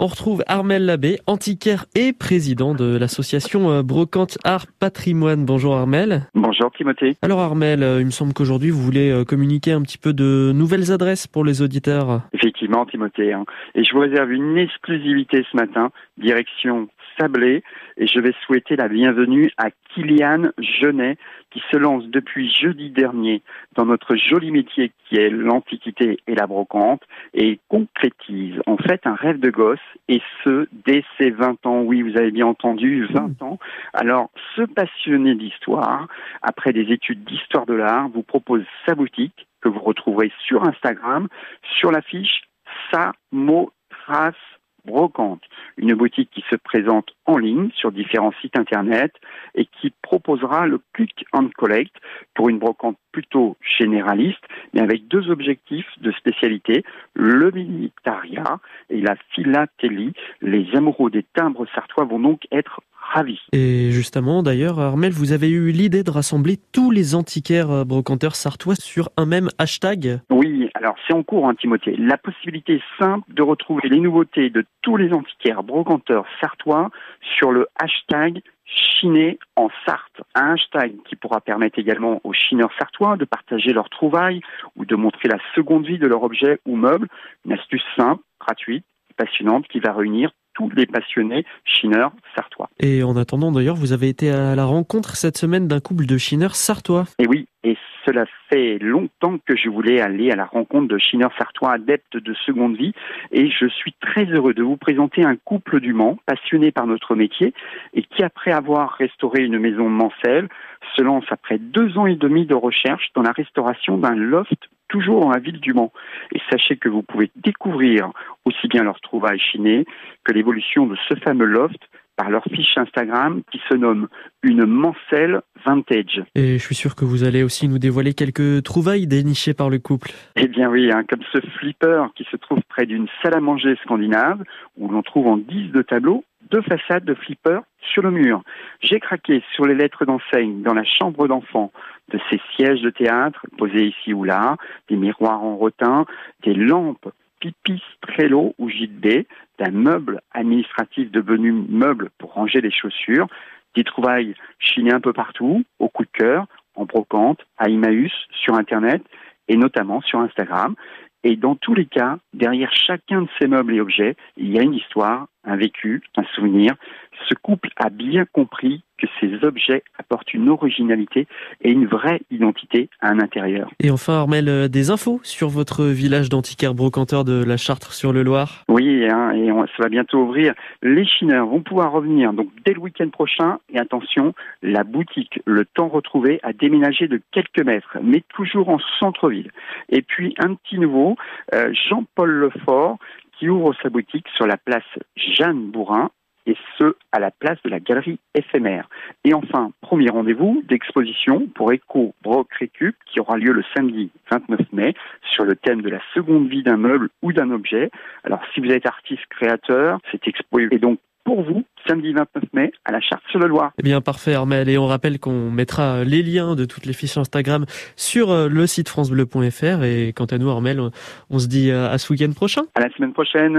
On retrouve Armel Labbé, antiquaire et président de l'association euh, Brocante Art Patrimoine. Bonjour Armel. Bonjour Timothée. Alors Armel, euh, il me semble qu'aujourd'hui vous voulez euh, communiquer un petit peu de nouvelles adresses pour les auditeurs. Effectivement Timothée. Hein. Et je vous réserve une exclusivité ce matin, direction Sablé, et je vais souhaiter la bienvenue à Kylian Genet, qui se lance depuis jeudi dernier dans notre joli métier qui est l'antiquité et la brocante, et concrétise en fait un rêve de gosse, et ce, dès ses 20 ans. Oui, vous avez bien entendu, 20 ans. Alors, ce passionné d'histoire, après des études d'histoire de l'art, vous propose sa boutique, que vous retrouverez sur Instagram, sur l'affiche Samotras Brocante, une boutique qui se présente en ligne sur différents sites internet et qui proposera le click and collect pour une brocante plutôt généraliste, mais avec deux objectifs de spécialité, le militaria et la philatélie. Les amoureux des timbres sartois vont donc être ravis. Et justement, d'ailleurs, Armel, vous avez eu l'idée de rassembler tous les antiquaires euh, brocanteurs sartois sur un même hashtag? Alors c'est en cours, hein, Timothée. La possibilité simple de retrouver les nouveautés de tous les antiquaires brocanteurs sartois sur le hashtag chiner en Sarthe. Un hashtag qui pourra permettre également aux chineurs sartois de partager leurs trouvailles ou de montrer la seconde vie de leur objet ou meuble. Une astuce simple, gratuite, passionnante qui va réunir tous les passionnés chineurs sartois. Et en attendant d'ailleurs, vous avez été à la rencontre cette semaine d'un couple de chineurs sartois. Et oui, et cela fait longtemps que je voulais aller à la rencontre de chineurs sartois adeptes de seconde vie et je suis très heureux de vous présenter un couple du Mans passionné par notre métier et qui après avoir restauré une maison mancelle se lance après deux ans et demi de recherche dans la restauration d'un loft toujours dans la ville du Mans. Et sachez que vous pouvez découvrir aussi bien leurs trouvailles chinées que l'évolution de ce fameux loft par leur fiche Instagram qui se nomme une mancelle vintage. Et je suis sûr que vous allez aussi nous dévoiler quelques trouvailles dénichées par le couple. Eh bien oui, hein, comme ce flipper qui se trouve près d'une salle à manger scandinave où l'on trouve en guise de tableau deux façades de flipper sur le mur. J'ai craqué sur les lettres d'enseigne dans la chambre d'enfant de ces sièges de théâtre posés ici ou là, des miroirs en rotin, des lampes Pipistrello ou JB, d'un meuble administratif devenu meuble pour ranger les chaussures, des trouvailles chinées un peu partout, au coup de cœur, en brocante, à Emmaüs, sur Internet et notamment sur Instagram. Et dans tous les cas, derrière chacun de ces meubles et objets, il y a une histoire, un vécu, un souvenir. Ce couple a bien compris que ces objets apportent une originalité et une vraie identité à un intérieur. Et enfin, Armel, euh, des infos sur votre village d'antiquaire brocanteur de la Chartre sur le Loir Oui, hein, et ça va bientôt ouvrir. Les chineurs vont pouvoir revenir donc dès le week-end prochain. Et attention, la boutique Le Temps Retrouvé a déménagé de quelques mètres, mais toujours en centre-ville. Et puis un petit nouveau, euh, Jean-Paul Lefort qui ouvre sa boutique sur la place Jeanne Bourrin ce, à la place de la galerie éphémère. Et enfin, premier rendez-vous d'exposition pour Eco Broc Récup qui aura lieu le samedi 29 mai sur le thème de la seconde vie d'un meuble ou d'un objet. Alors, si vous êtes artiste créateur, cette expo est donc pour vous, samedi 29 mai, à la Charte-sur-le-Loir. Eh bien, parfait, Armel. Et on rappelle qu'on mettra les liens de toutes les fiches Instagram sur euh, le site francebleu.fr. Et quant à nous, Armel, on se dit euh, à ce week-end prochain. À la semaine prochaine.